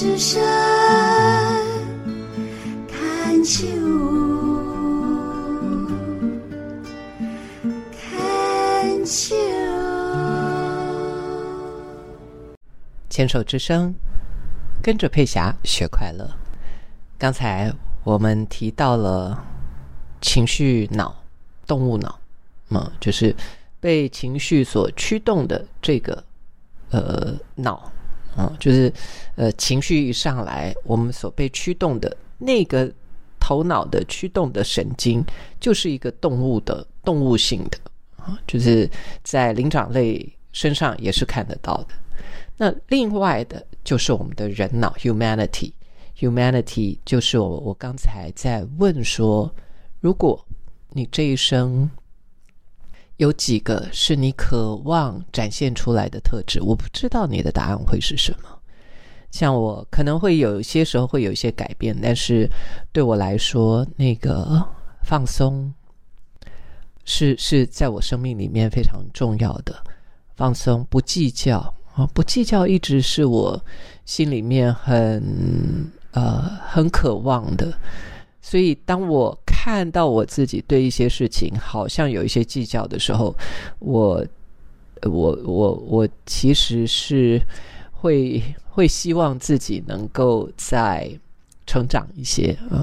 之声看秋，看秋。牵手之声，跟着佩霞学快乐。刚才我们提到了情绪脑、动物脑，嗯，就是被情绪所驱动的这个呃脑，啊，就是呃情绪一上来，我们所被驱动的那个头脑的驱动的神经，就是一个动物的动物性的啊，就是在灵长类身上也是看得到的。那另外的就是我们的人脑 （humanity）。humanity 就是我我刚才在问说，如果你这一生有几个是你渴望展现出来的特质，我不知道你的答案会是什么。像我可能会有些时候会有一些改变，但是对我来说，那个放松是是在我生命里面非常重要的。放松，不计较啊，不计较一直是我心里面很。呃，很渴望的，所以当我看到我自己对一些事情好像有一些计较的时候，我，我，我，我其实是会会希望自己能够再成长一些啊。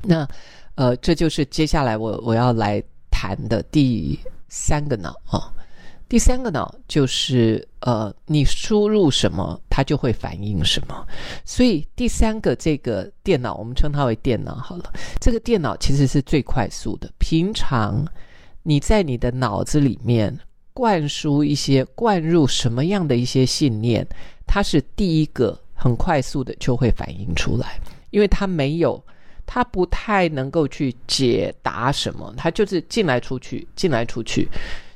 那呃，这就是接下来我我要来谈的第三个脑啊。第三个呢，就是呃，你输入什么，它就会反映什么。所以第三个这个电脑，我们称它为电脑好了。这个电脑其实是最快速的。平常你在你的脑子里面灌输一些、灌入什么样的一些信念，它是第一个很快速的就会反映出来，因为它没有，它不太能够去解答什么，它就是进来出去，进来出去，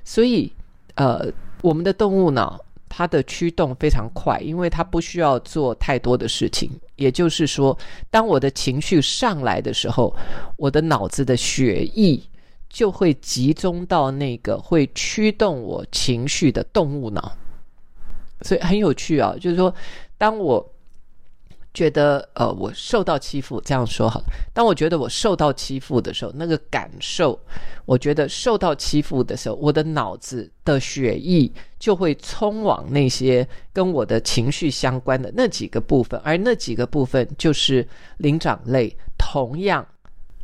所以。呃，我们的动物脑它的驱动非常快，因为它不需要做太多的事情。也就是说，当我的情绪上来的时候，我的脑子的血液就会集中到那个会驱动我情绪的动物脑。所以很有趣啊，就是说，当我。觉得呃，我受到欺负，这样说好。当我觉得我受到欺负的时候，那个感受，我觉得受到欺负的时候，我的脑子的血液就会冲往那些跟我的情绪相关的那几个部分，而那几个部分就是灵长类，同样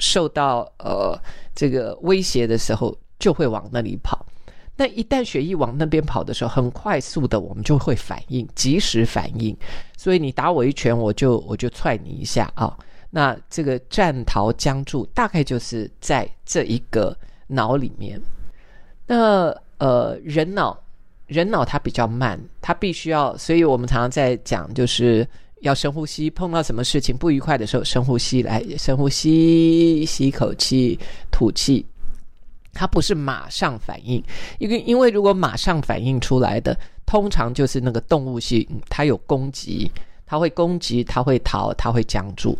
受到呃这个威胁的时候，就会往那里跑。那一旦血液往那边跑的时候，很快速的，我们就会反应，及时反应。所以你打我一拳，我就我就踹你一下啊。那这个战逃僵住，大概就是在这一个脑里面。那呃，人脑，人脑它比较慢，它必须要，所以我们常常在讲，就是要深呼吸。碰到什么事情不愉快的时候，深呼吸，来深呼吸，吸一口气，吐气。它不是马上反应，因为因为如果马上反应出来的，通常就是那个动物性，它有攻击，它会攻击，它会逃，它会僵住。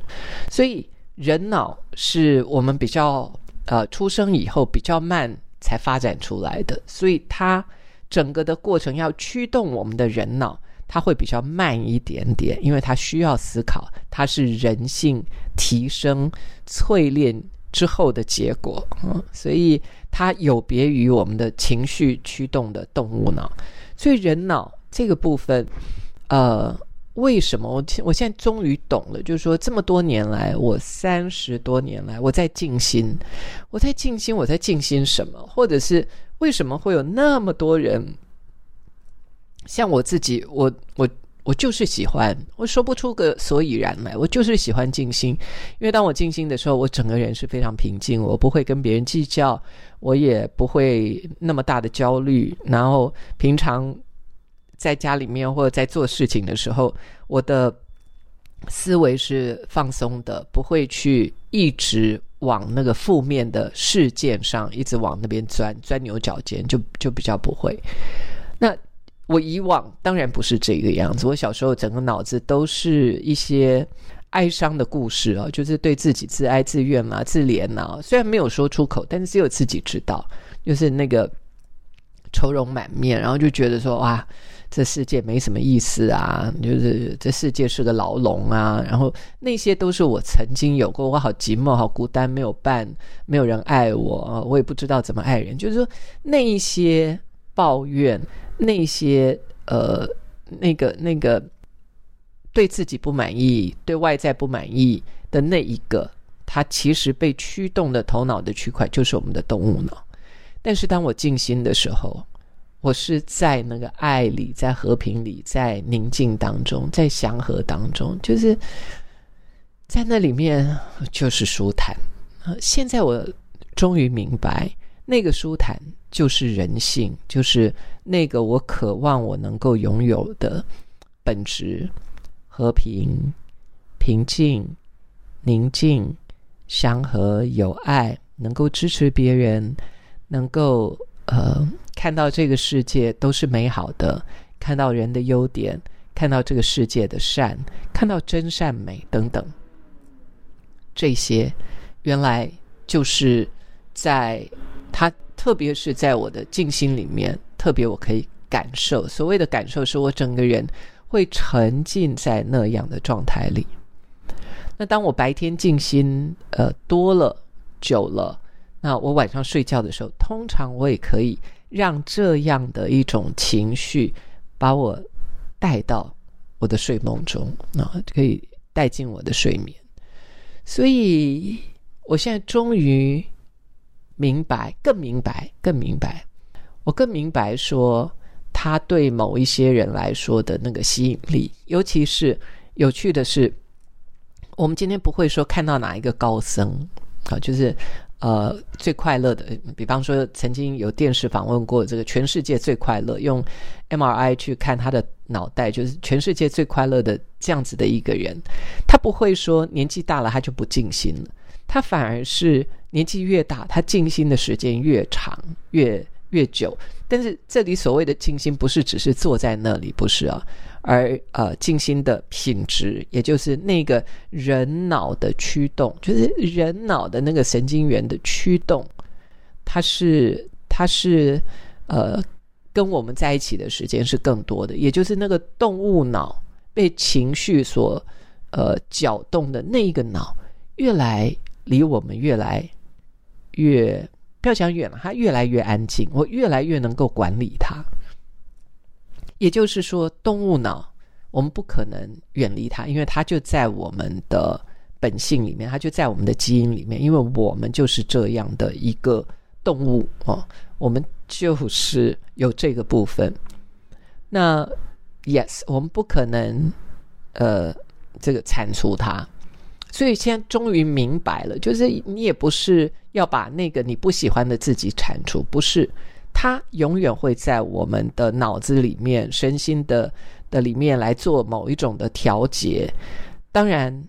所以人脑是我们比较呃出生以后比较慢才发展出来的，所以它整个的过程要驱动我们的人脑，它会比较慢一点点，因为它需要思考，它是人性提升淬炼之后的结果，嗯，所以。它有别于我们的情绪驱动的动物脑，所以人脑这个部分，呃，为什么我我现在终于懂了？就是说，这么多年来，我三十多年来我在静心，我在静心，我在静心什么？或者是为什么会有那么多人像我自己？我我。我就是喜欢，我说不出个所以然来。我就是喜欢静心，因为当我静心的时候，我整个人是非常平静，我不会跟别人计较，我也不会那么大的焦虑。然后平常在家里面或者在做事情的时候，我的思维是放松的，不会去一直往那个负面的事件上一直往那边钻，钻牛角尖，就就比较不会。那。我以往当然不是这个样子。我小时候整个脑子都是一些哀伤的故事啊，就是对自己自哀自怨嘛、自怜呐。虽然没有说出口，但是只有自己知道，就是那个愁容满面，然后就觉得说哇，这世界没什么意思啊，就是这世界是个牢笼啊。然后那些都是我曾经有过，我好寂寞，好孤单，没有伴，没有人爱我，我也不知道怎么爱人。就是说那一些抱怨，那些呃，那个那个对自己不满意，对外在不满意的那一个，它其实被驱动的头脑的区块就是我们的动物脑。但是当我静心的时候，我是在那个爱里，在和平里，在宁静当中，在祥和当中，就是在那里面就是舒坦。现在我终于明白，那个舒坦就是人性，就是那个我渴望我能够拥有的本质：和平、平静、宁静、祥和、有爱，能够支持别人，能够。呃，看到这个世界都是美好的，看到人的优点，看到这个世界的善，看到真善美等等，这些原来就是在他，特别是在我的静心里面，特别我可以感受。所谓的感受，是我整个人会沉浸在那样的状态里。那当我白天静心，呃，多了久了。那我晚上睡觉的时候，通常我也可以让这样的一种情绪把我带到我的睡梦中，啊，可以带进我的睡眠。所以，我现在终于明白，更明白，更明白，我更明白说，他对某一些人来说的那个吸引力，尤其是有趣的是，我们今天不会说看到哪一个高僧，啊，就是。呃，最快乐的，比方说，曾经有电视访问过这个全世界最快乐，用 MRI 去看他的脑袋，就是全世界最快乐的这样子的一个人，他不会说年纪大了他就不尽心了，他反而是年纪越大，他静心的时间越长，越越久。但是这里所谓的静心，不是只是坐在那里，不是啊。而呃，静心的品质，也就是那个人脑的驱动，就是人脑的那个神经元的驱动，它是它是呃，跟我们在一起的时间是更多的，也就是那个动物脑被情绪所呃搅动的那一个脑，越来离我们越来越不要讲远了，它越来越安静，我越来越能够管理它。也就是说，动物脑我们不可能远离它，因为它就在我们的本性里面，它就在我们的基因里面，因为我们就是这样的一个动物哦，我们就是有这个部分。那 yes，我们不可能呃这个铲除它，所以现在终于明白了，就是你也不是要把那个你不喜欢的自己铲除，不是。它永远会在我们的脑子里面、身心的的里面来做某一种的调节。当然，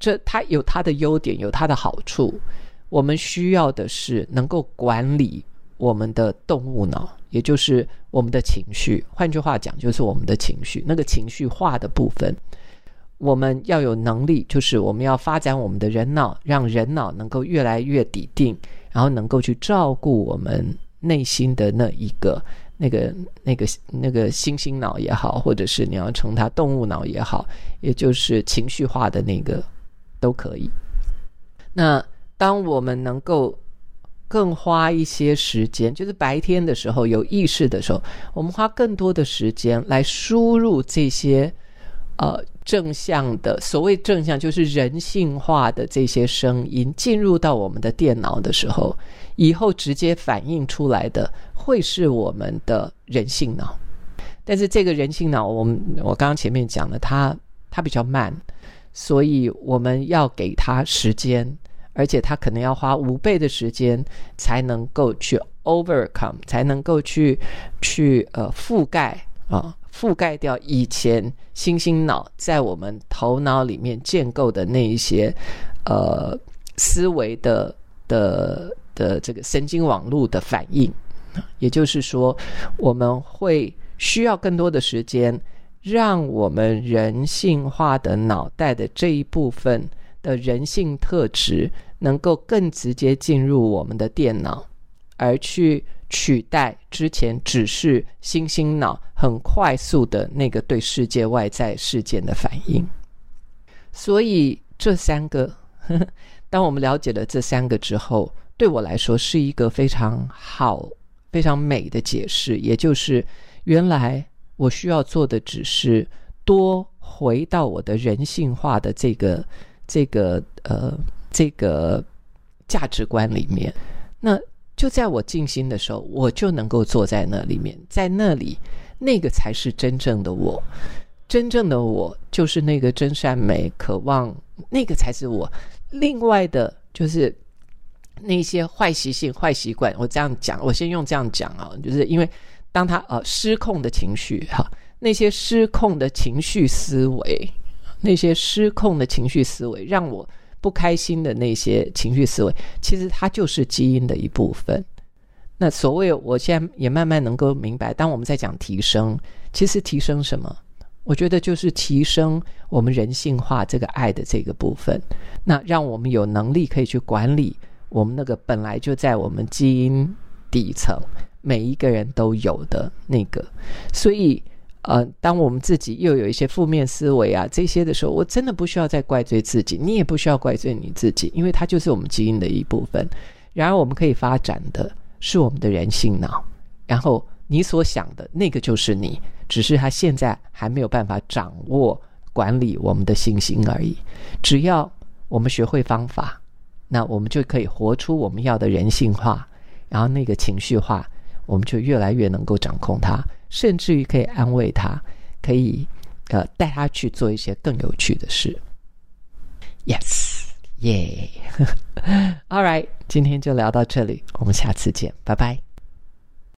这它有它的优点，有它的好处。我们需要的是能够管理我们的动物脑，也就是我们的情绪。换句话讲，就是我们的情绪，那个情绪化的部分，我们要有能力，就是我们要发展我们的人脑，让人脑能够越来越笃定，然后能够去照顾我们。内心的那一个、那个、那个、那个星星脑也好，或者是你要称它动物脑也好，也就是情绪化的那个都可以。那当我们能够更花一些时间，就是白天的时候有意识的时候，我们花更多的时间来输入这些呃正向的所谓正向，就是人性化的这些声音进入到我们的电脑的时候。以后直接反映出来的会是我们的人性脑，但是这个人性脑，我们我刚刚前面讲了，它它比较慢，所以我们要给它时间，而且它可能要花五倍的时间才能够去 overcome，才能够去去呃覆盖啊覆盖掉以前星星脑在我们头脑里面建构的那一些呃思维的的。的这个神经网络的反应，也就是说，我们会需要更多的时间，让我们人性化的脑袋的这一部分的人性特质，能够更直接进入我们的电脑，而去取代之前只是星星脑很快速的那个对世界外在事件的反应。所以这三个呵呵，当我们了解了这三个之后，对我来说是一个非常好、非常美的解释。也就是原来我需要做的只是多回到我的人性化的这个、这个、呃、这个价值观里面。那就在我静心的时候，我就能够坐在那里面，在那里，那个才是真正的我。真正的我就是那个真善美，渴望那个才是我。另外的，就是那些坏习性、坏习惯。我这样讲，我先用这样讲啊，就是因为当他呃失控的情绪哈，那些失控的情绪思维，那些失控的情绪思维，让我不开心的那些情绪思维，其实它就是基因的一部分。那所谓我现在也慢慢能够明白，当我们在讲提升，其实提升什么？我觉得就是提升我们人性化这个爱的这个部分，那让我们有能力可以去管理我们那个本来就在我们基因底层每一个人都有的那个。所以，呃，当我们自己又有一些负面思维啊这些的时候，我真的不需要再怪罪自己，你也不需要怪罪你自己，因为它就是我们基因的一部分。然而，我们可以发展的是我们的人性脑，然后。你所想的那个就是你，只是他现在还没有办法掌握管理我们的信心而已。只要我们学会方法，那我们就可以活出我们要的人性化，然后那个情绪化，我们就越来越能够掌控他，甚至于可以安慰他，可以呃带他去做一些更有趣的事。Yes，耶，All right，今天就聊到这里，我们下次见，拜拜。